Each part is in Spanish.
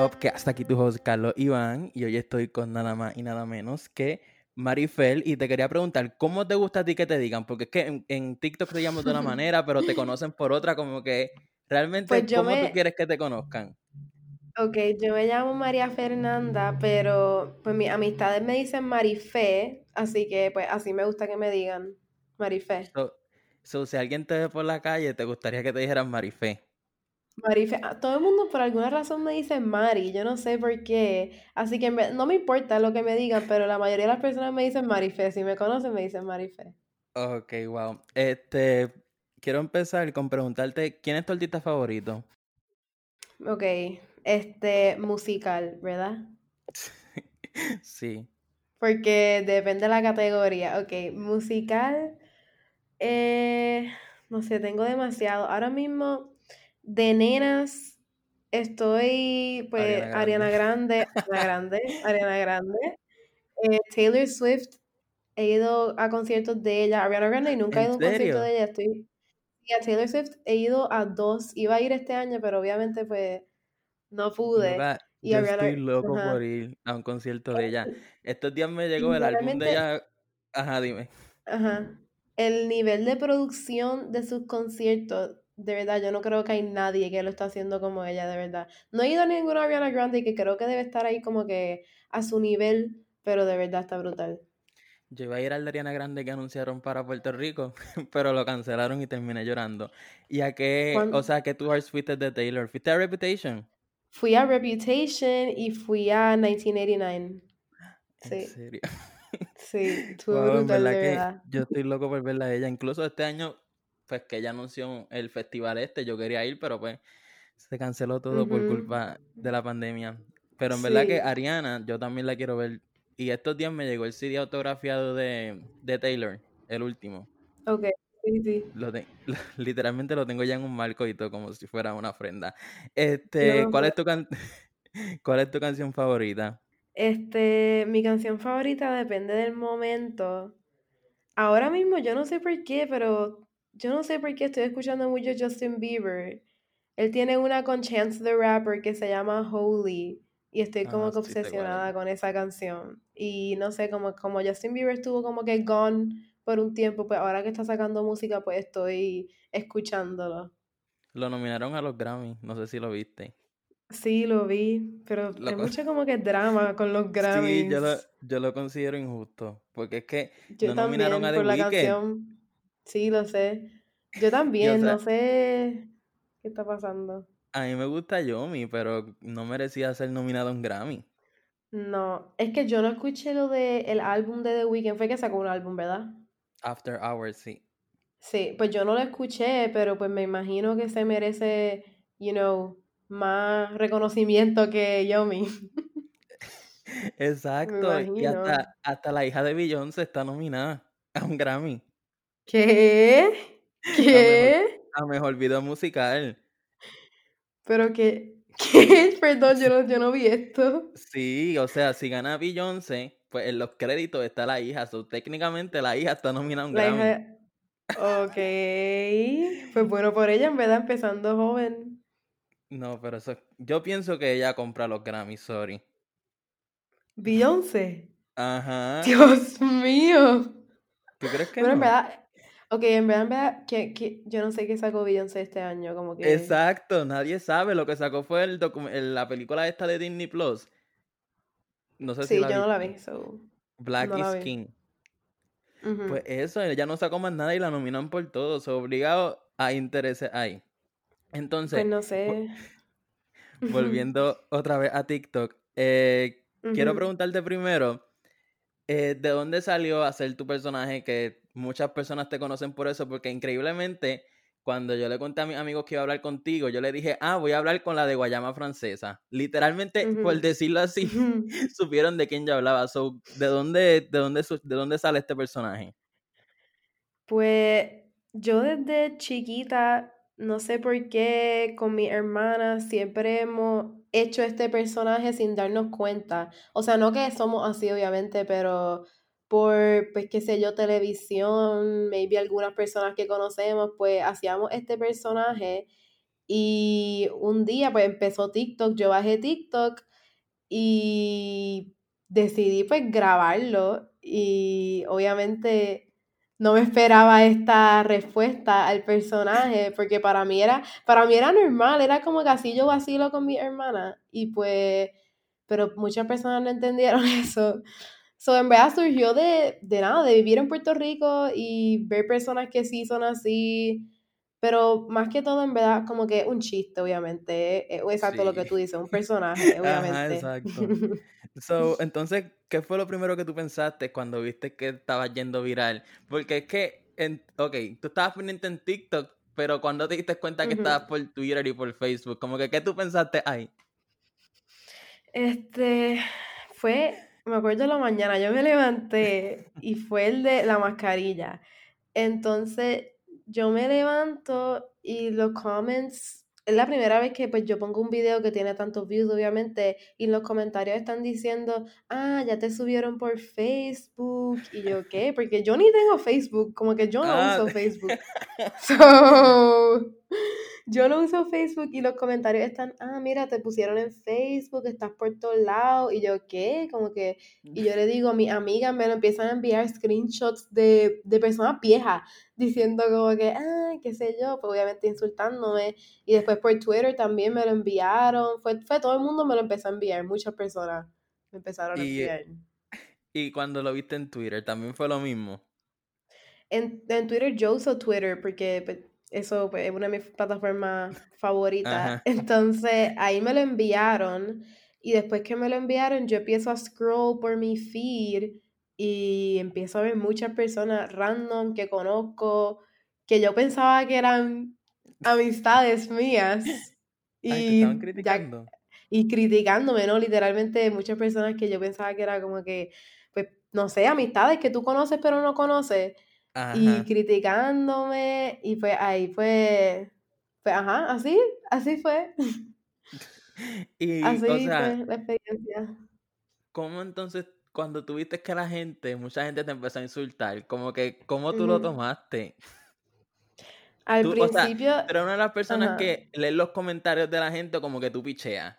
Hasta aquí tu host Carlos Iván y hoy estoy con nada más y nada menos que Marifel y te quería preguntar, ¿cómo te gusta a ti que te digan? Porque es que en, TikTok te llamo de una manera, pero te conocen por otra, como que realmente, Pues ¿cómo me- tú quieres que te conozcan? Ok, yo me llamo María Fernanda, pero pues mis amistades me dicen Marifé, así que pues así me gusta que me digan Marifé. So, so, si alguien te ve por la calle, te gustaría que te dijeran Marifé. Marifé, ah, todo el mundo por alguna razón me dice Mari, yo no sé por qué, así que no me importa lo que me digan, pero la mayoría de las personas me dicen Marifé, si me conocen me dicen Marifé. Ok, wow. Este, quiero empezar con preguntarte, ¿quién es tu artista favorito? Ok, este, musical, ¿verdad? sí. Porque depende de la categoría. Ok, musical. eh, no sé, tengo demasiado. Ahora mismo, de nenas, estoy, pues, Ariana Grande, Ariana Grande, Ariana Grande. eh, Taylor Swift, he ido a conciertos de ella. Ariana Grande y nunca he ¿En ido a un concierto de ella. Estoy. Y a Taylor Swift he ido a dos. Iba a ir este año, pero obviamente, pues, no pude. Y yo Ariana. estoy loco Ajá. por ir a un concierto de ella. Estos días me llegó el álbum de ella. Ajá, dime. Ajá. El nivel de producción de sus conciertos, de verdad, yo no creo que hay nadie que lo está haciendo como ella, de verdad. No he ido a ninguna Ariana Grande que creo que debe estar ahí como que a su nivel, pero de verdad está brutal. Yo iba a ir al de Ariana Grande que anunciaron para Puerto Rico, pero lo cancelaron y terminé llorando. ¿Y a qué, ¿Cuán- o sea, que tú fuiste de Taylor? ¿Fuiste a Reputation? Fui a Reputation y fui a 1989. ¿En Sí, serio? sí, estuvo Wow, brutal, verdad de que verdad. yo estoy loco por verla a ella. Incluso este año, pues que ella anunció el festival este, yo quería ir, pero pues se canceló todo por culpa de la pandemia. Pero en verdad que. Ariana, yo también la quiero ver. Y estos días me llegó el CD autografiado de, de Taylor, el último. Ok, sí, sí. Lo te- literalmente lo tengo ya en un marco y todo como si fuera una ofrenda. Este, No, ¿cuál es tu can- ¿Cuál es tu canción favorita? Este, mi canción favorita depende del momento. Ahora mismo yo no sé por qué, pero yo no sé por qué estoy escuchando mucho Justin Bieber. Él tiene una con Chance the Rapper que se llama Holy y estoy como Ah, que sí obsesionada con esa canción. Y no sé, como, como Justin Bieber estuvo como que gone por un tiempo, pues ahora que está sacando música, pues estoy escuchándolo. Lo nominaron a los Grammy, no sé si lo viste. Sí, lo vi, pero Lo hay mucho como que drama con los Sí, Grammys. yo lo, yo lo considero injusto, porque es que Yo no nominaron también a The por la Weeknd. canción. Sí, lo sé. Yo también, no sé qué está pasando. A mí me gusta Yomi, pero no merecía ser nominado a un Grammy. No, es que yo no escuché lo de el álbum de The Weeknd, fue que sacó un álbum, ¿verdad? After Hours, sí. Sí, pues yo no lo escuché, pero pues me imagino que se merece, you know, más reconocimiento que Yomi. Exacto, y hasta, hasta la hija de Beyoncé está nominada a un Grammy, ¿Qué? ¿Qué? a mejor video musical. Pero que, ¿qué? Perdón, yo no, yo no vi esto. Sí, o sea, si gana Beyoncé, pues en los créditos está la hija, so, técnicamente la hija está nominada a un La Grammy. hija... Ok. Pues bueno, por ella en verdad empezando joven. No, pero eso, yo pienso que ella compra los Grammys, sorry. Beyoncé. Ajá. Dios mío. ¿Tú crees que Bueno, en verdad, ok, en verdad, en verdad, que, que yo no sé qué sacó Beyoncé este año, como que... Exacto, nadie sabe. Lo que sacó fue el docu- el- la película esta de Disney Plus. No sé si Sí, la yo no la vi, so... Black no la is vi. King. Pues eso, ella no sacó más nada y la nominan por todo. Obligado a intereses ahí. Entonces, Pues no sé. volviendo otra vez a TikTok, eh, quiero preguntarte primero, eh, ¿de dónde salió hacer tu personaje? Que muchas personas te conocen por eso, porque increíblemente, cuando yo le conté a mis amigos que iba a hablar contigo, yo le dije, ah, voy a hablar con la de Guayama Francesa. Literalmente, por decirlo así, supieron de quién yo hablaba. So, ¿de dónde, de dónde, de dónde sale este personaje? Pues yo desde chiquita, no sé por qué, con mi hermana siempre hemos hecho este personaje sin darnos cuenta. O sea, no que somos así, obviamente, pero por, pues, qué sé yo, televisión, maybe algunas personas que conocemos, pues hacíamos este personaje Y un día pues empezó TikTok, yo bajé TikTok y decidí pues grabarlo y obviamente no me esperaba esta respuesta al personaje porque para mí era para mí era normal, era como que así yo vacilo con mi hermana y pues pero muchas personas no entendieron eso. So, en verdad surgió de, de nada, de vivir en Puerto Rico y ver personas que sí son así, pero más que todo, en verdad, como que un chiste, obviamente. Es, exacto lo que tú dices, un personaje, obviamente. Ajá, exacto. So, entonces, ¿qué fue lo primero que tú pensaste cuando viste que estabas yendo viral? Porque es que, en, ok, tú estabas pendiente en TikTok, pero cuando te diste cuenta que estabas por Twitter y por Facebook, como que, ¿qué tú pensaste ahí? Este, fue, me acuerdo la mañana, yo me levanté y fue el de la mascarilla. Entonces, yo me levanto y los comments, es la primera vez que pues yo pongo un video que tiene tantos views, obviamente, y los comentarios están diciendo, ah, ya te subieron por Facebook, y yo, ¿qué? Porque yo ni tengo Facebook, como que yo no ah. uso Facebook. So, yo no uso Facebook y los comentarios están, ah, mira, te pusieron en Facebook, estás por todos lados, y yo, ¿qué? Como que, y yo le digo, a mi amiga me lo empiezan a enviar screenshots de, de personas viejas, diciendo como que, ah, qué sé yo, pues obviamente insultándome, y después por Twitter también me lo enviaron, fue, fue todo el mundo me lo empezó a enviar, muchas personas me empezaron a enviar. Y cuando lo viste en Twitter, ¿también fue lo mismo? En, en Twitter yo uso Twitter porque pues, eso pues, es una de mis plataformas favoritas. Entonces ahí me lo enviaron y después que me lo enviaron yo empiezo a scroll por mi feed y empiezo a ver muchas personas random que conozco que yo pensaba que eran amistades mías. Y, criticando. y criticándome, ¿no? Literalmente muchas personas que yo pensaba que era como que, pues, no sé, amistades que tú conoces pero no conoces y criticándome y pues ahí fue, pues ajá, así, así fue. y, así fue la experiencia. ¿Cómo entonces cuando tuviste que la gente, mucha gente te empezó a insultar, como que, ¿cómo tú lo tomaste? Al principio... pero una de las personas que leen los comentarios de la gente como que tú picheas.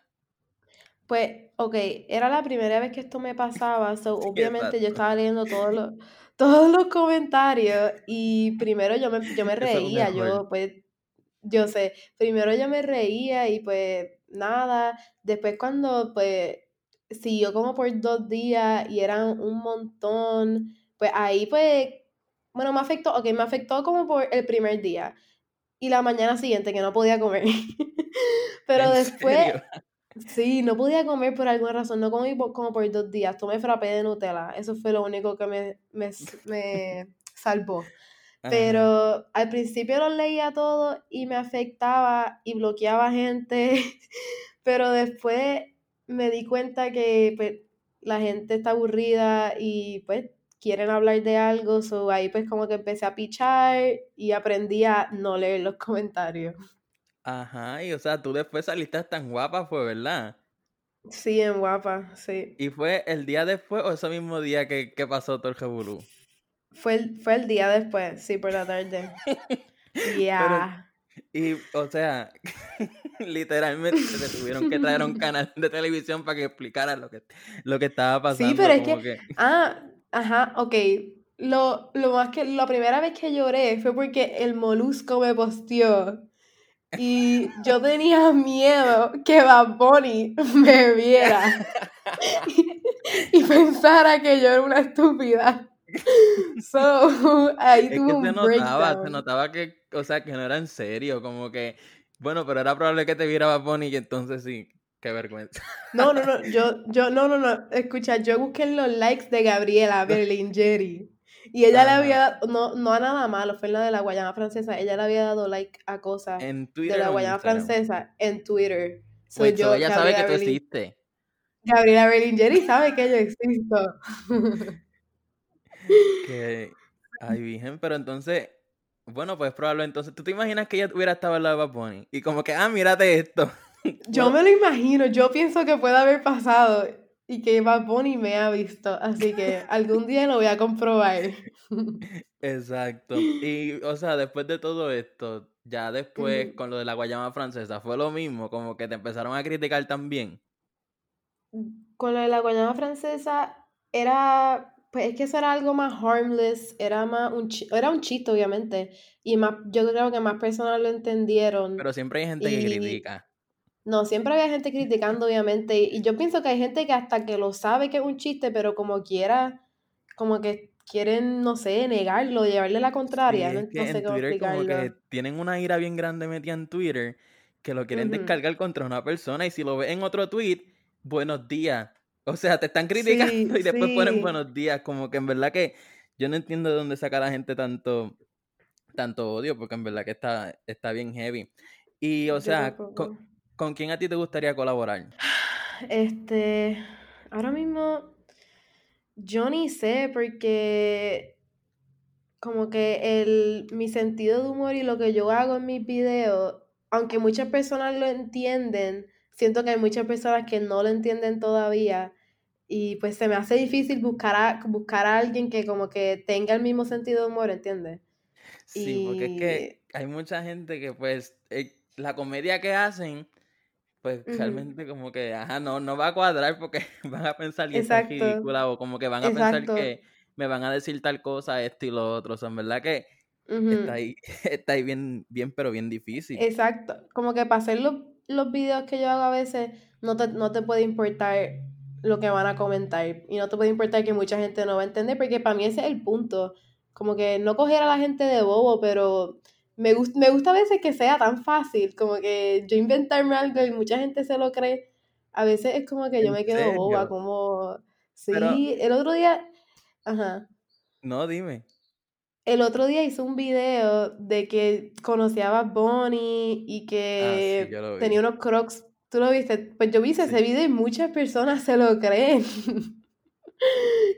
Pues, ok, era la primera vez que esto me pasaba, so, obviamente yo estaba leyendo todos los todos los comentarios y primero yo me, yo me reía, yo pues, yo sé, primero yo me reía y pues nada, después cuando pues siguió como por dos días y eran un montón, pues ahí pues, bueno, me afectó, ok, me afectó como por el primer día y la mañana siguiente que no podía comer. Pero después, Sí, no podía comer por alguna razón, no comí como por dos días, tomé frappé de Nutella, eso fue lo único que me, me, salvó. Pero al principio lo leía todo y me afectaba y bloqueaba gente, pero después me di cuenta que pues, la gente está aburrida y pues quieren hablar de algo, so ahí pues como que empecé a pichar y aprendí a no leer los comentarios. Ajá, y o sea, tú después saliste tan guapa, fue verdad. Sí, en guapa, sí. ¿Y fue el día después o ese mismo día que, pasó todo el Fue el, fue el día después, sí, por la tarde. Ya. Y, o sea, literalmente se tuvieron que traer un canal de televisión para que explicara lo que, lo que estaba pasando. Sí, pero es que, Ah, ajá, ok. Lo, lo más que, la primera vez que lloré fue porque el molusco me posteó y yo tenía miedo que Bad Bunny me viera y, pensara que yo era una estúpida. So, ahí es tuvo que se notaba, se notaba que, o sea, que no era en serio, como que, bueno, pero era probable que te viera Bad Bunny y entonces sí, qué vergüenza. No, no, no, yo, yo, no, no, no, escucha, yo busqué los likes de Gabriela Berlingeri. Y ella le había dado, no, no a nada malo, fue en la de la Guayana Francesa, ella le había dado like a cosas de la Guayana Francesa en Twitter. Soy yo, ella sabe que tú existes. Gabriela Berlingeri sabe que yo existo. que, ay, virgen, pero entonces, bueno, pues probablemente entonces, ¿tú te imaginas que ella hubiera estado al lado de Bad Y como que, ah, mírate esto. Yo me lo imagino, yo pienso que puede haber pasado y que Bad Bunny me ha visto, así que algún día lo voy a comprobar. Exacto. Y, o sea, después de todo esto, ya después con lo de la guayama francesa, fue lo mismo, como que te empezaron a criticar también. Con lo de la guayama francesa, era, pues es que eso era algo más harmless, era más un, era un chiste, obviamente, y más, yo creo que más personas lo entendieron. Pero siempre hay gente que critica. No, siempre había gente criticando, obviamente, y yo pienso que hay gente que hasta que lo sabe que es un chiste, pero como quiera, como que quieren, no sé, negarlo, llevarle la Sí, contraria, no, es no que sé en cómo Twitter como que tienen una ira bien grande metida en Twitter que lo quieren Ujú. descargar contra una persona y si lo ves en otro tweet, buenos días. O sea, te están criticando Sí, y después ponen buenos días, como que en verdad que yo no entiendo de dónde saca la gente tanto tanto odio, porque en verdad que está, está bien heavy. Y o sea, ¿con, tampoco. Con quién a ti te gustaría colaborar? Este, ahora mismo, yo ni sé, porque como que el, mi sentido de humor y lo que yo hago en mis videos, aunque muchas personas lo entienden, siento que hay muchas personas que no lo entienden todavía. Y pues se me hace difícil buscar a, buscar a alguien que como que tenga el mismo sentido de humor, ¿entiendes? Sí, porque es que hay mucha gente que pues eh, la comedia que hacen, pues realmente como que, ajá, no, no va a cuadrar porque van a pensar que Exacto, ridícula o como que van a pensar que me van a decir tal cosa, esto y lo otro. O sea, en verdad que está ahí, está ahí bien, bien, pero bien difícil. Exacto, como que para hacer los, los videos que yo hago a veces no te, no te puede importar lo que van a comentar y no te puede importar que mucha gente no va a entender porque para mí ese es el punto, como que no coger a la gente de bobo, pero me, gust- me gusta a veces que sea tan fácil, como que yo inventarme algo y mucha gente se lo cree, a veces es como que yo ¿En me quedo boba, serio? como, Pero, sí, el otro día, ajá. no, dime. El otro día hice un video de que conocía a Bad Bunny y Ah, sí, que yo lo tenía unos crocs. ¿Tú lo viste? Pues yo vi ese Sí. video y muchas personas se lo creen.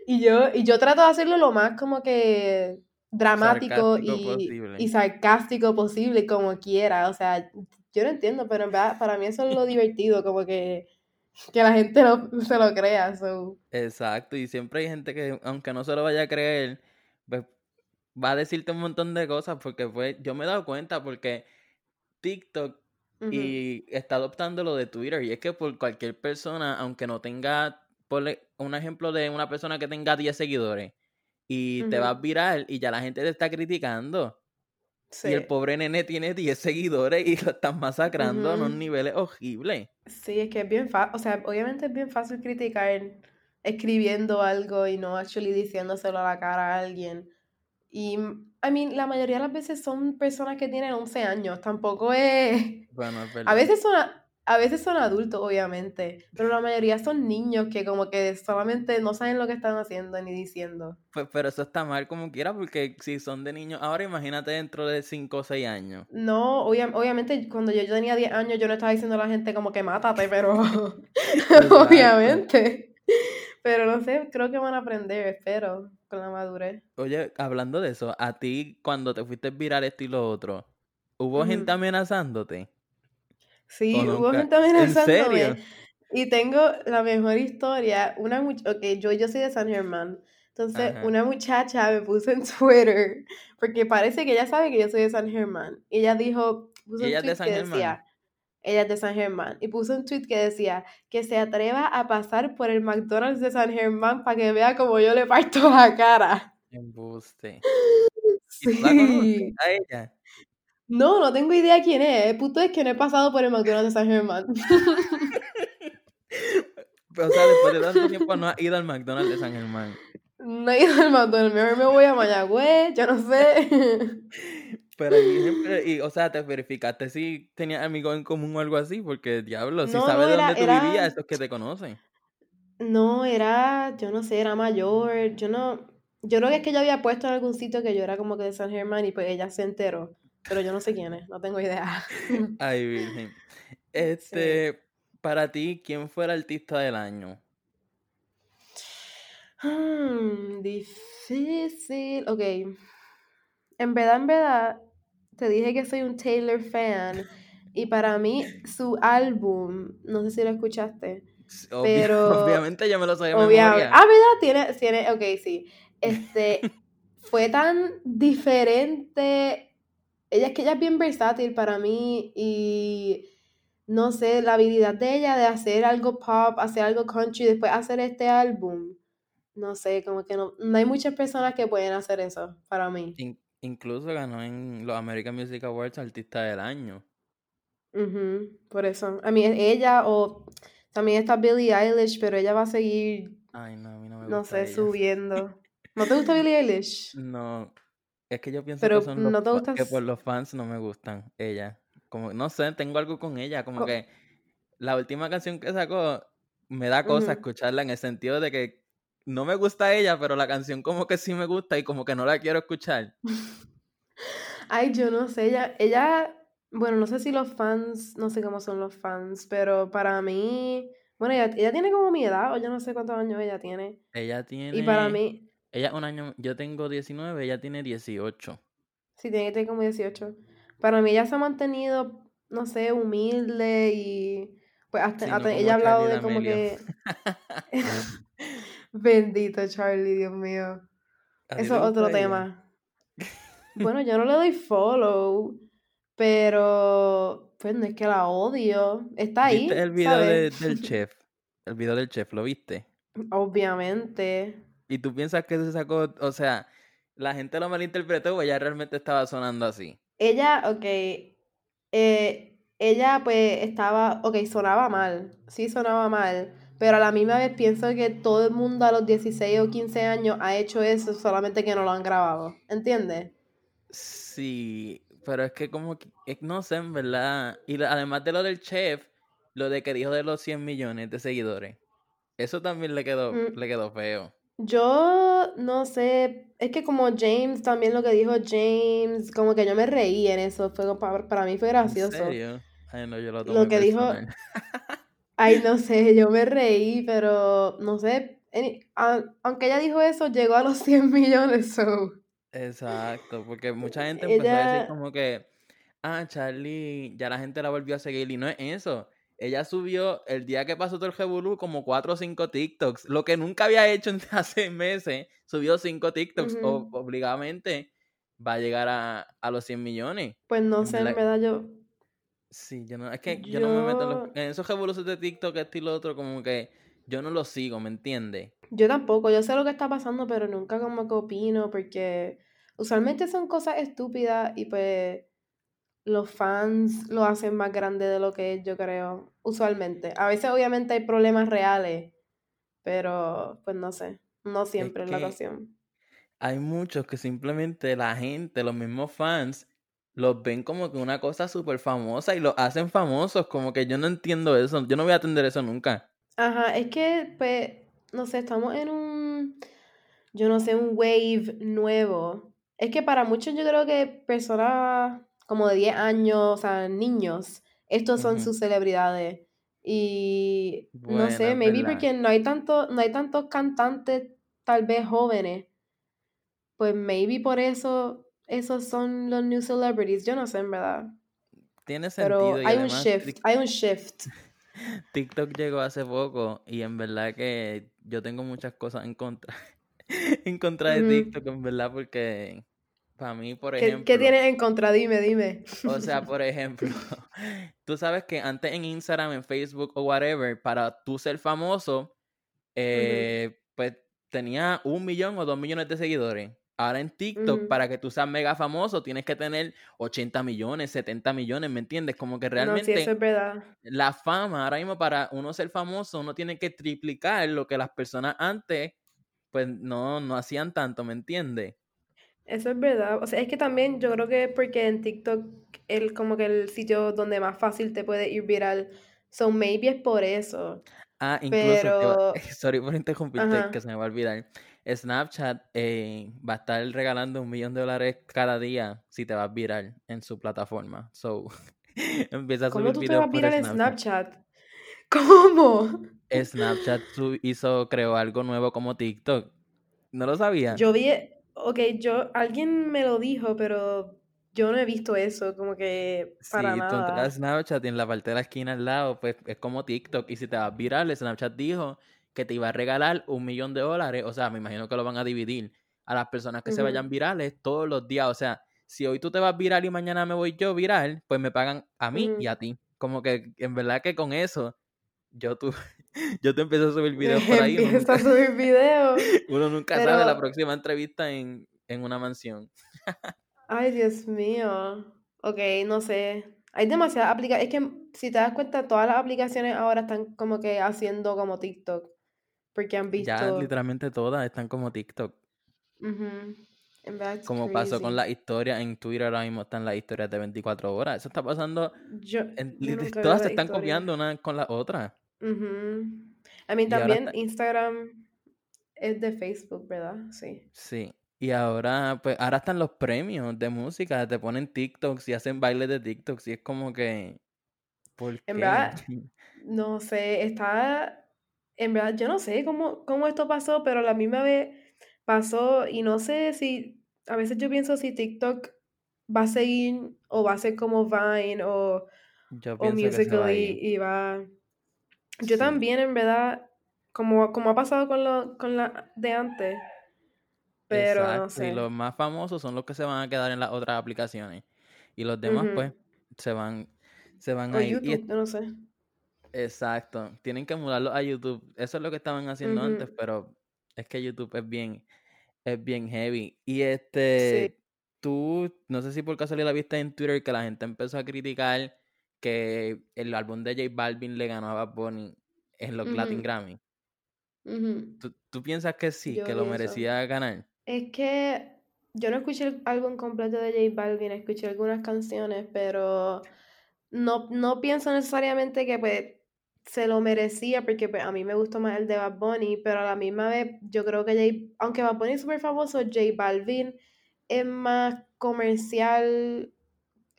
Y yo, y yo trato de hacerlo lo más como que dramático y, y sarcástico posible, como quiera. O sea, yo no entiendo, pero en verdad para mí eso es lo divertido, como que, que la gente lo- se lo crea. So. Exacto, y siempre hay gente que, aunque no se lo vaya a creer, pues va a decirte un montón de cosas, porque pues yo me he dado cuenta, porque TikTok y está adoptando lo de Twitter, y es que por cualquier persona, aunque no tenga, ponle un ejemplo de una persona que tenga 10 seguidores, y te vas viral y ya la gente te está criticando, y el pobre nene tiene 10 seguidores y lo están masacrando a unos niveles horribles. Sí, es que es bien fácil, o sea, obviamente es bien fácil criticar escribiendo algo y no actually diciéndoselo a la cara a alguien. Y, I mean, la mayoría de las veces son personas que tienen 11 años, tampoco es... Bueno, es A verdad. veces son, a, veces son adultos, obviamente, pero la mayoría son niños que como que solamente no saben lo que están haciendo ni diciendo. Pues, pero eso está mal como quiera, porque si son de niños, ahora imagínate dentro de 5 o 6 años. No, obvia- obviamente cuando yo, yo tenía 10 años yo no estaba diciendo a la gente como que mátate, pero obviamente. Pero no sé, creo que van a aprender, espero, con la madurez. Oye, hablando de eso, a ti cuando te fuiste viral esto y lo otro, ¿hubo gente Ujú. Sí, hubo nunca? gente ¿En amenazándome. serio? Y tengo la mejor historia. Una much ok, yo, yo soy de San Germán. Entonces, Ajá. una muchacha me puso en Twitter, porque parece que ella sabe que yo soy de San Germán. Y ella dijo, puso ¿Y un ella es de tweet San que Germán? decía, ella es de San Germán, y puso un tweet que decía, que se atreva a pasar por el McDonald's de San Germán para que vea como yo le parto la cara. Embuste. ¿Y tú la conoces Sí. a ella? No, no tengo idea quién es. El punto es que no he pasado por el McDonald's de San Germán. Pero, o sea, después de tanto tiempo no has ido al McDonald's de San Germán. No he ido al McDonald's, mejor me voy a Mayagüez, yo no sé. Pero, y, siempre- y, o sea, te verificaste si tenías amigos en común o algo así, porque diablo, si No, sabes no, era, dónde tú vivías, esos que te conocen. no, era, yo no sé, era mayor, yo no, yo creo que es que ella había puesto en algún sitio que yo era como que de San Germán y pues ella se enteró, pero yo no sé quién es, no tengo idea. Ay, virgen. Sí. Este, para ti, ¿quién fue el artista del año? Hmm, difícil, ok. En verdad, en verdad, te dije que soy un Taylor fan y para mí su álbum, no sé si lo escuchaste, pero obviamente yo me lo sabía obviamente, ah, ¿verdad? Tiene, tiene, ok, sí. Este, fue tan diferente ella es que ella es bien versátil para mí y no sé, la habilidad de ella de hacer algo pop, hacer algo country, después hacer este álbum. No sé, como que no, no hay muchas personas que pueden hacer eso para mí. incluso ganó en los American Music Awards Artista del Año. por eso. A mí ella o también está Billie Eilish, pero ella va a seguir. Ay, no, a mí no me gusta. No sé, subiendo. ¿No te gusta Billie Eilish? No. Es que yo pienso que son no te que por los fans no me gustan ella. Como, no sé, tengo algo con ella. Como que la última canción que sacó me da cosa escucharla en el sentido de que no me gusta ella, pero la canción como que sí me gusta y como que no la quiero escuchar. Ay, yo no sé, ella, ella bueno, no sé si los fans, no sé cómo son los fans, pero para mí, bueno, ella, tiene como mi edad, o yo no sé cuántos años ella tiene. Ella tiene... Y para mí... Ella un año, yo tengo 19, ella tiene 18. Sí, tiene que tener como 18. Para mí ella se ha mantenido, no sé, humilde y... Pues hasta, ella ha hablado de como que... Bendito Charlie, Dios mío. Eso es otro tema. bueno, yo no le doy follow. Pero, pues no es que la odio. Está ahí. ¿Viste el video del chef? El video del chef, ¿lo viste? Obviamente. ¿Y tú piensas que se sacó, o sea, la gente lo malinterpretó o ella realmente estaba sonando así? Ella, ok. Eh, ella, pues, estaba, ok, sonaba mal. Sí, sonaba mal. Pero a la misma vez pienso que todo el mundo a los 16 o 15 años ha hecho eso, solamente que no lo han grabado. ¿Entiendes? Sí, pero es que como que, no sé, en verdad. Y además de lo del chef, lo de que dijo de los 100 millones de seguidores. Eso también le quedó, mm. le quedó feo. Yo no sé, es que como James, también lo que dijo James, como que yo me reí en eso, fue para, mí fue gracioso. ¿En serio? Ay, no, yo lo, lo que dijo, ay, no sé, yo me reí, pero no sé, aunque ella dijo eso, llegó a los 100 millones, so. Exacto, porque mucha gente empezó a decir como que, ah, Charlie, ya la gente la volvió a seguir y no es eso. Ella subió el día que pasó todo el Revolú como cuatro o cinco TikToks, lo que nunca había hecho hace meses. Subió cinco TikToks, obligadamente va a llegar a, los 100 millones. Pues no sé, en verdad yo... Sí, yo no, es que yo, no me meto en, esos revoluciones de TikTok, este y lo otro, como que yo no lo sigo, ¿me entiendes? Yo tampoco, yo sé lo que está pasando, pero nunca como que opino, porque usualmente son cosas estúpidas y pues los fans lo hacen más grande de lo que es, yo creo, usualmente. A veces obviamente hay problemas reales, pero pues no sé, no siempre es, la ocasión. Hay muchos que simplemente la gente, los mismos fans, los ven como que una cosa súper famosa y lo hacen famosos, como que yo no entiendo eso, yo no voy a atender eso nunca. Ajá, es que pues no sé, estamos en un, yo no sé, un wave nuevo. Es que para muchos yo creo que personas como de 10 años, o sea, niños, estos son sus celebridades. Y no sé, maybe porque no hay tanto, no hay tantos cantantes tal vez jóvenes. Pues maybe por eso esos son los new celebrities. Yo no sé en verdad. Tiene sentido. Pero hay un shift, hay un shift. TikTok llegó hace poco y en verdad que yo tengo muchas cosas en contra. en contra de TikTok, en verdad, porque para mí, por ejemplo. ¿Qué, tienes en contra? Dime, dime. O sea, por ejemplo, tú sabes que antes en Instagram, en Facebook o whatever, para tú ser famoso, eh, pues tenía un millón o dos millones de seguidores. Ahora en TikTok, para que tú seas mega famoso, tienes que tener 80 millones, 70 millones, ¿me entiendes? Como que realmente no, sí, eso es verdad. la fama, ahora mismo para uno ser famoso, uno tiene que triplicar lo que las personas antes, pues no, no hacían tanto, ¿me entiendes? Eso es verdad. O sea, es que también yo creo que porque en TikTok es como que el sitio donde más fácil te puede ir viral. So maybe es por eso. Ah, incluso, sorry por interrumpirte, que se me va a olvidar. Snapchat eh, va a estar regalando un millón de dólares cada día si te vas viral en su plataforma. So, empieza a subir ¿Cómo tú te vas viral en Snapchat? ¿Cómo? Snapchat hizo, creó algo nuevo como TikTok. ¿No lo sabía? Yo vi, ok, yo, alguien me lo dijo, pero yo no he visto eso, como que para nada. Sí, tú entras Snapchat y en la parte de la esquina al lado, pues es como TikTok. Y si te vas viral, Snapchat dijo que te iba a regalar un millón de dólares, o sea, me imagino que lo van a dividir a las personas que se vayan virales todos los días, o sea, si hoy tú te vas viral y mañana me voy yo viral, pues me pagan a mí y a ti. Como que en verdad que con eso, yo tú, yo te empiezo a subir videos por ahí. Uno Empieza a nunca, subir videos. uno nunca sabe la próxima entrevista en, en una mansión. ay, Dios mío. Ok, no sé. Hay demasiadas aplicaciones. Es que si te das cuenta, todas las aplicaciones ahora están como que haciendo como TikTok. Porque han Ya visto. literalmente todas están como TikTok. Como pasó con las historias en Twitter, ahora mismo están las historias de 24 horas. Eso está pasando, Yo, en, yo lit- nunca veo todas se están historia. copiando una con la otra. Ujú. A mí ahora también Instagram es de Facebook, ¿verdad? Sí. sí. Y ahora, pues, ahora están los premios de música, te ponen TikToks y hacen bailes de TikToks y es como que, ¿por En qué? verdad, no sé, está, en verdad, yo no sé cómo, cómo esto pasó, pero a la misma vez pasó y no sé si, a veces yo pienso si TikTok va a seguir o va a ser como Vine o, Yo o Musical.ly y va... Yo Sí, también, en verdad, como, como ha pasado con, lo, con la de antes, pero no exacto. Y sé. los más famosos son los que se van a quedar en las otras aplicaciones. Y los demás, pues, se van, se van O a. Y YouTube, yo no sé. exacto. Tienen que mudarlo a YouTube. Eso es lo que estaban haciendo antes, pero es que YouTube es bien, es bien heavy. Y Sí. este, tú, no sé si por casualidad viste en Twitter que la gente empezó a criticar que el álbum de J Balvin le ganó a Bad Bunny en los Latin. Grammy. ¿Tú, tú piensas que sí, Yo que lo merecía ganar? Es que yo no escuché el álbum completo de J Balvin, escuché algunas canciones, pero no, no pienso necesariamente que pues se lo merecía, porque pues, a mí me gustó más el de Bad Bunny, pero a la misma vez yo creo que J, aunque Bad Bunny es súper famoso, J Balvin es más comercial,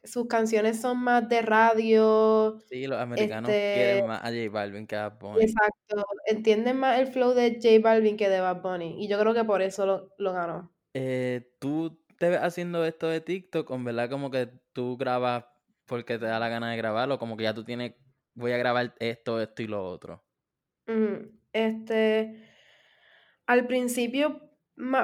sus canciones son más de radio, Sí, los americanos quieren este, más a J Balvin que a Bad Bunny. exacto, entienden más el flow de J Balvin que de Bad Bunny, y yo creo que por eso lo, lo ganó. Eh, ¿tú te ves haciendo esto de TikTok en verdad como que tú grabas porque te da la gana de grabarlo? Como que ya tú tienes, voy a grabar esto, esto y lo otro. Este, al principio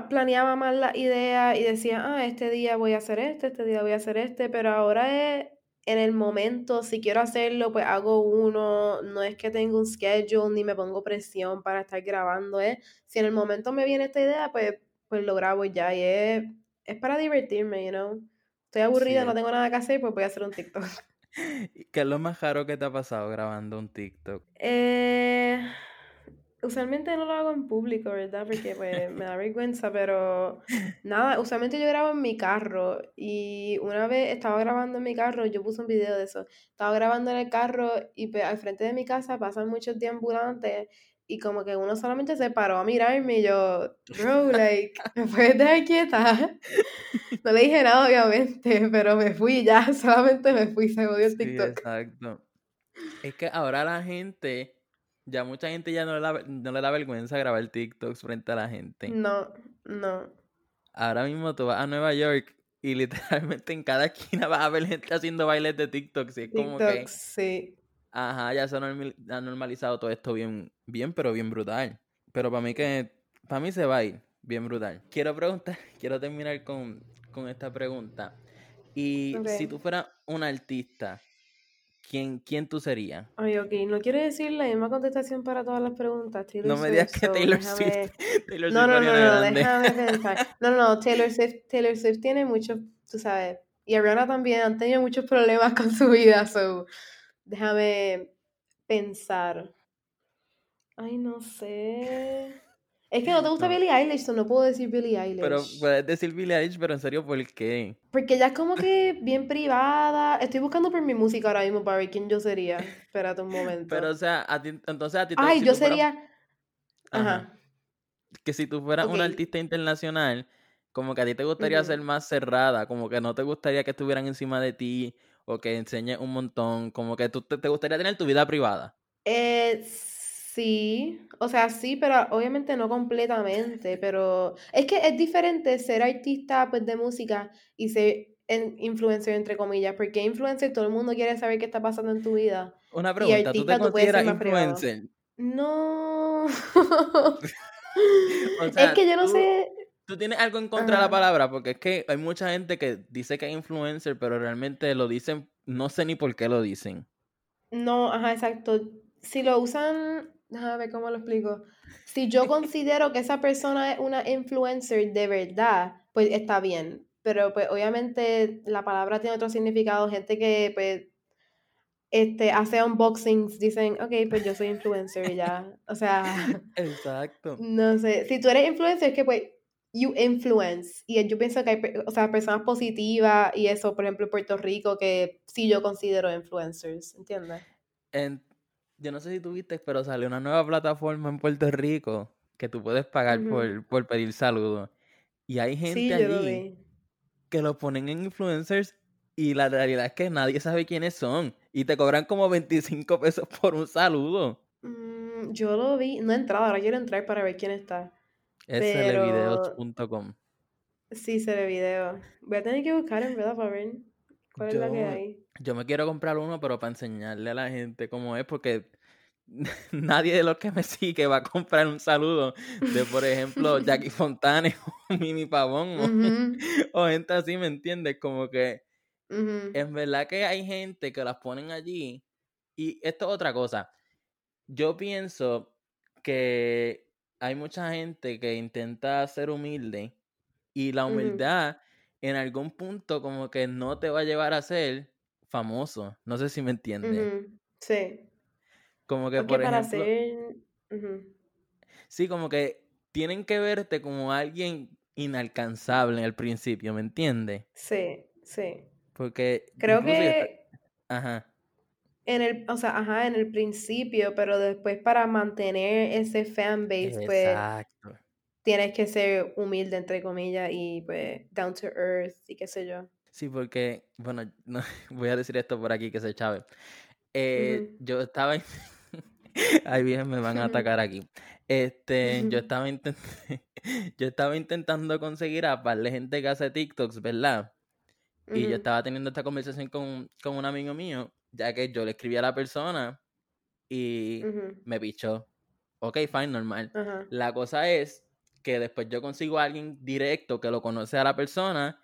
planeaba más la idea y decía, ah, este día voy a hacer este, este día voy a hacer este, pero ahora es en el momento, si quiero hacerlo, pues hago uno, no es que tenga un schedule ni me pongo presión para estar grabando, es, si en el momento me viene esta idea, pues, pues lo grabo ya, y es, es para divertirme, you know. Estoy Sí, aburrida, no tengo nada que hacer, pues voy a hacer un TikTok. ¿Qué es lo más raro que te ha pasado grabando un TikTok? Eh, usualmente no lo hago en público, ¿verdad? Porque pues me da vergüenza, pero nada, usualmente yo grabo en mi carro y una vez estaba grabando en mi carro, yo puse un video de eso, estaba grabando en el carro y pues al frente de mi casa pasan muchos deambulantes y como que uno solamente se paró a mirarme y yo, bro, like, ¿me puedes dejar quieta? No le dije nada, obviamente, pero me fui ya, solamente me fui, se jodió el Sí, TikTok. exacto. Es que ahora la gente, ya mucha gente ya no le da, no le da vergüenza grabar TikToks frente a la gente. No, no. Ahora mismo tú vas a Nueva York y literalmente en cada esquina vas a ver gente haciendo bailes de TikTok. Y es como que, sí. ajá, ya se ha normal- ha normalizado todo esto bien, bien, pero bien brutal. Pero para mí que, para mí se va a ir bien brutal. Quiero preguntar, quiero terminar con, con esta pregunta. Y si tú fueras un artista, ¿quién, quién tú serías? Ay, ok, no quiero decir la misma contestación para todas las preguntas, Taylor No me digas que so Taylor déjame... Swift, Taylor No, Swift no, no, no, déjame pensar. No, no, no, Taylor Swift, Taylor Swift tiene muchos, tú sabes, y Ariana también han tenido muchos problemas con su vida, so déjame pensar. Ay, no sé. Es que no te gusta No, Billie Eilish, no puedo decir Billie pero Eilish. puedes decir Billie Eilish, pero en serio, ¿por qué? Porque ella es como que bien privada. Estoy buscando por mi música ahora mismo para ver quién yo sería. Espérate un Pero, momento. o sea, a ti, entonces a ti te, Ay, si yo fueras, sería... ajá, Ajá, que si tú fueras ok. un artista internacional, como que a ti te gustaría ser más cerrada, como que no te gustaría que estuvieran encima de ti o que enseñes un montón, como que tú te, te gustaría tener tu vida privada. Eh, sí, o sea, sí, pero obviamente no completamente, pero es que es diferente ser artista pues de música y ser en- influencer entre comillas, porque influencer todo el mundo quiere saber qué está pasando en tu vida Una y pregunta, ¿tú te artista tú puedes consideras privado. influencer? No. O Es que yo no tú, sé, ¿Tú tienes algo en contra de la palabra? Porque es que hay mucha gente que dice que es influencer, pero realmente lo dicen, no sé ni por qué lo dicen. No, ajá, exacto. Si lo usan, déjame ver cómo lo explico. Si yo considero que esa persona es una influencer de verdad, pues está bien. Pero pues obviamente la palabra tiene otro significado. Gente que pues este, hace unboxings, dicen, ok, pues yo soy influencer y ya. O sea, Exacto. no sé. Si tú eres influencer, es que pues you influence. Y yo pienso que hay, o sea, personas positivas y eso, por ejemplo, en Puerto Rico, que sí yo considero influencers, ¿entiendes? En- yo no sé si tú viste, pero salió una nueva plataforma en Puerto Rico que tú puedes pagar por, por pedir saludos. Y hay gente Sí, yo lo allí que lo ponen en influencers y la realidad es que nadie sabe quiénes son. Y te cobran como 25 pesos por un saludo. Mm, yo lo vi, no he entrado, ahora quiero entrar para ver quién está. Es Pero celevideos.com. sí se ve video. Voy a tener que buscar en verdad para ver cuál es la que hay. Yo me quiero comprar uno, pero para enseñarle a la gente cómo es, porque nadie de los que me sigue va a comprar un saludo de, por ejemplo, Jackie Fontane o Mimi Pavón o, gente así, ¿me entiendes? Como que ujú, en verdad que hay gente que las ponen allí y esto es otra cosa. Yo pienso que hay mucha gente que intenta ser humilde y la humildad en algún punto como que no te va a llevar a ser famoso. No sé si me entiendes. ujú. Sí. Como que, Porque por para ejemplo, ser... sí, como que tienen que verte como alguien inalcanzable en el principio, ¿me entiendes? Sí, sí. Porque Creo que Ajá. en el, o sea, ajá, en el principio, pero después para mantener ese fan base, pues tienes que ser humilde, entre comillas, y pues down to earth y qué sé yo. Sí, porque, bueno, no, voy a decir esto por aquí que se chave. Eh, yo estaba. en- Ahí bien me van a atacar aquí. Este, yo estaba intent- yo estaba intentando conseguir a par de gente que hace TikToks, ¿verdad? Y yo estaba teniendo esta conversación con, con un amigo mío, ya que yo le escribí a la persona y me pichó. Ok, fine, normal. La cosa es que después yo consigo a alguien directo que lo conoce a la persona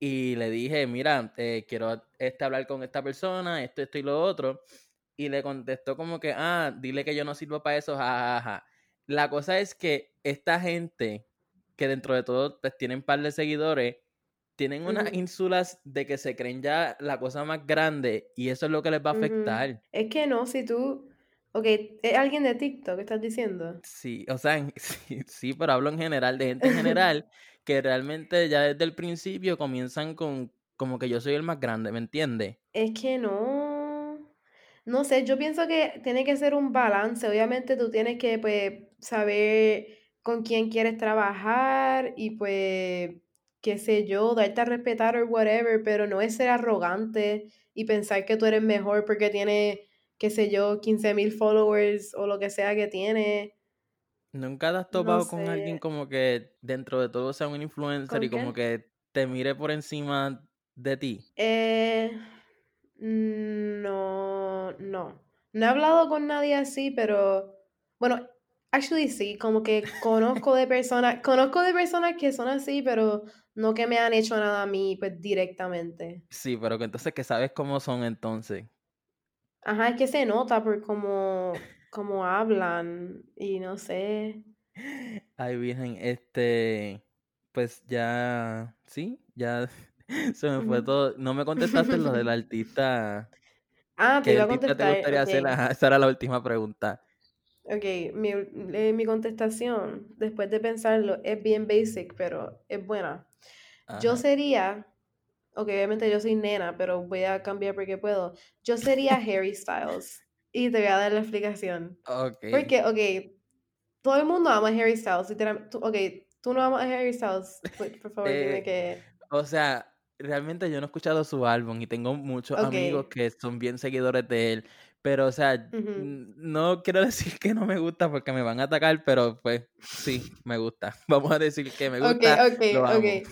y le dije, mira, eh, quiero este, hablar con esta persona, esto, esto y lo otro. Y le contestó como que, ah, dile que yo no sirvo para eso, jajaja. La cosa es que esta gente, que dentro de todo pues, tienen par de seguidores, tienen unas ujú, ínsulas de que se creen ya la cosa más grande y eso es lo que les va a afectar. Es que no, si tú... Ok, ¿es alguien de TikTok que estás diciendo? Sí, o sea, en- sí, sí, pero hablo en general, de gente en general que realmente ya desde el principio comienzan con como que yo soy el más grande, ¿me entiendes? Es que no. No sé, yo pienso que tiene que ser un balance. Obviamente tú tienes que, pues, saber con quién quieres trabajar y, pues, qué sé yo, darte a respetar o whatever, pero no es ser arrogante y pensar que tú eres mejor porque tienes, qué sé yo, 15 mil followers o lo que sea que tiene. ¿Nunca te has No topado con alguien sé. como que dentro de todo sea un influencer y ¿Con como qué? que te mire por encima de ti? Eh, no, no. No he hablado con nadie así, pero bueno, actually sí, como que conozco de personas, conozco de personas que son así, pero no que me han hecho nada a mí, pues directamente. Sí, pero que entonces que sabes cómo son entonces. Ajá, es que se nota por cómo, cómo hablan y no sé. Ay, Virgen, este, pues ya, sí, ya se me fue todo. No me contestaste lo del artista. Ah, te ¿Qué iba a artista te contestar, gustaría hacer? Ajá, esa era la última pregunta. Ok, mi, eh, mi contestación, después de pensarlo, es bien basic, pero es buena. Yo sería, ok, obviamente yo soy nena, pero voy a cambiar porque puedo. Yo sería Harry Styles. Y te voy a dar la explicación. Ok. Porque, ok, todo el mundo ama a Harry Styles. ok, tú no amas a Harry Styles. Por, por favor, dime Eh, que. o sea, realmente yo no he escuchado su álbum y tengo muchos Ok. amigos que son bien seguidores de él. Pero, o sea, ujú. n- no quiero decir que no me gusta porque me van a atacar, pero pues sí, me gusta. Vamos a decir que me Ok, gusta, ok, lo amo. ok.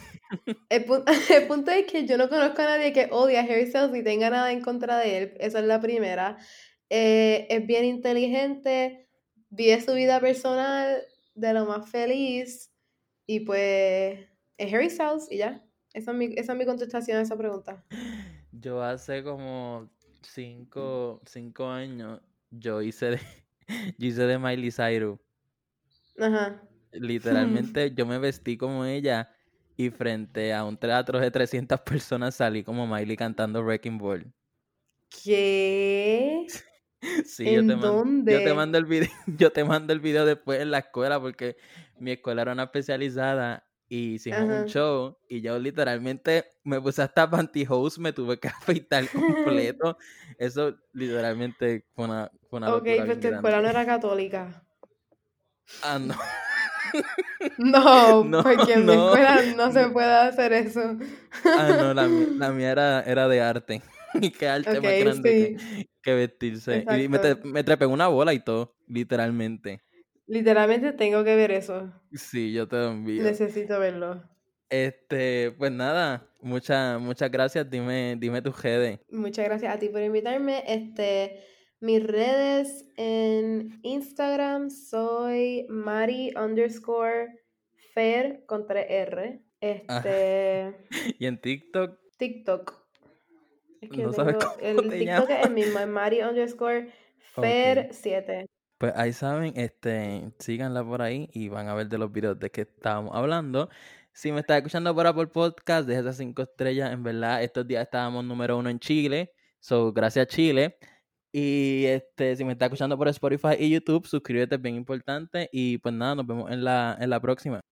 El, pu- el punto es que yo no conozco a nadie que odie a Harry Styles ni tenga nada en contra de él. Esa es la primera. Eh, es bien inteligente, vive su vida personal de lo más feliz. Y pues es Harry Styles y ya. Esa es, mi, esa es mi contestación a esa pregunta. Yo hace como cinco, cinco años, yo hice de, yo hice de Miley Cyrus. Ajá. Literalmente yo me vestí como ella y frente a un teatro de 300 personas salí como Miley cantando Wrecking Ball. ¿Qué? Sí, yo ¿En te, mando, yo te dónde? mando el video, yo te mando el video después en la escuela porque mi escuela era una especializada y hicimos un show y yo literalmente me puse hasta pantyhose, me tuve que afeitar completo. Eso literalmente fue una, fue una Ok, locura pues tu escuela no era católica. Ah, no. No, No, porque en mi no. escuela no se puede hacer eso. Ah, no, la, mía- la mía era, era de arte. Y qué arte más Ok, grande sí. que, que vestirse. Y me, tre- me trepé una bola y todo, literalmente. Literalmente tengo que ver eso. Sí, yo te lo envío. Necesito verlo. Este, pues nada, muchas, muchas gracias. Dime, dime tus redes. Muchas gracias a ti por invitarme. Este, mis redes en Instagram soy Mari underscore Fer con 3R. Ah. Este, Y en TikTok, TikTok. Es que No sabes cómo el te TikTok es llamas. es Mari underscore. Fer 7. pues ahí saben, este, síganla por ahí y van a ver de los videos de que estábamos hablando. Si me estás escuchando por Apple Podcast, deja esas cinco estrellas. En verdad, estos días estábamos número uno en Chile. So, gracias Chile. Y este, si me estás escuchando por Spotify y YouTube, suscríbete, es bien importante. Y pues nada, nos vemos en la, en la próxima.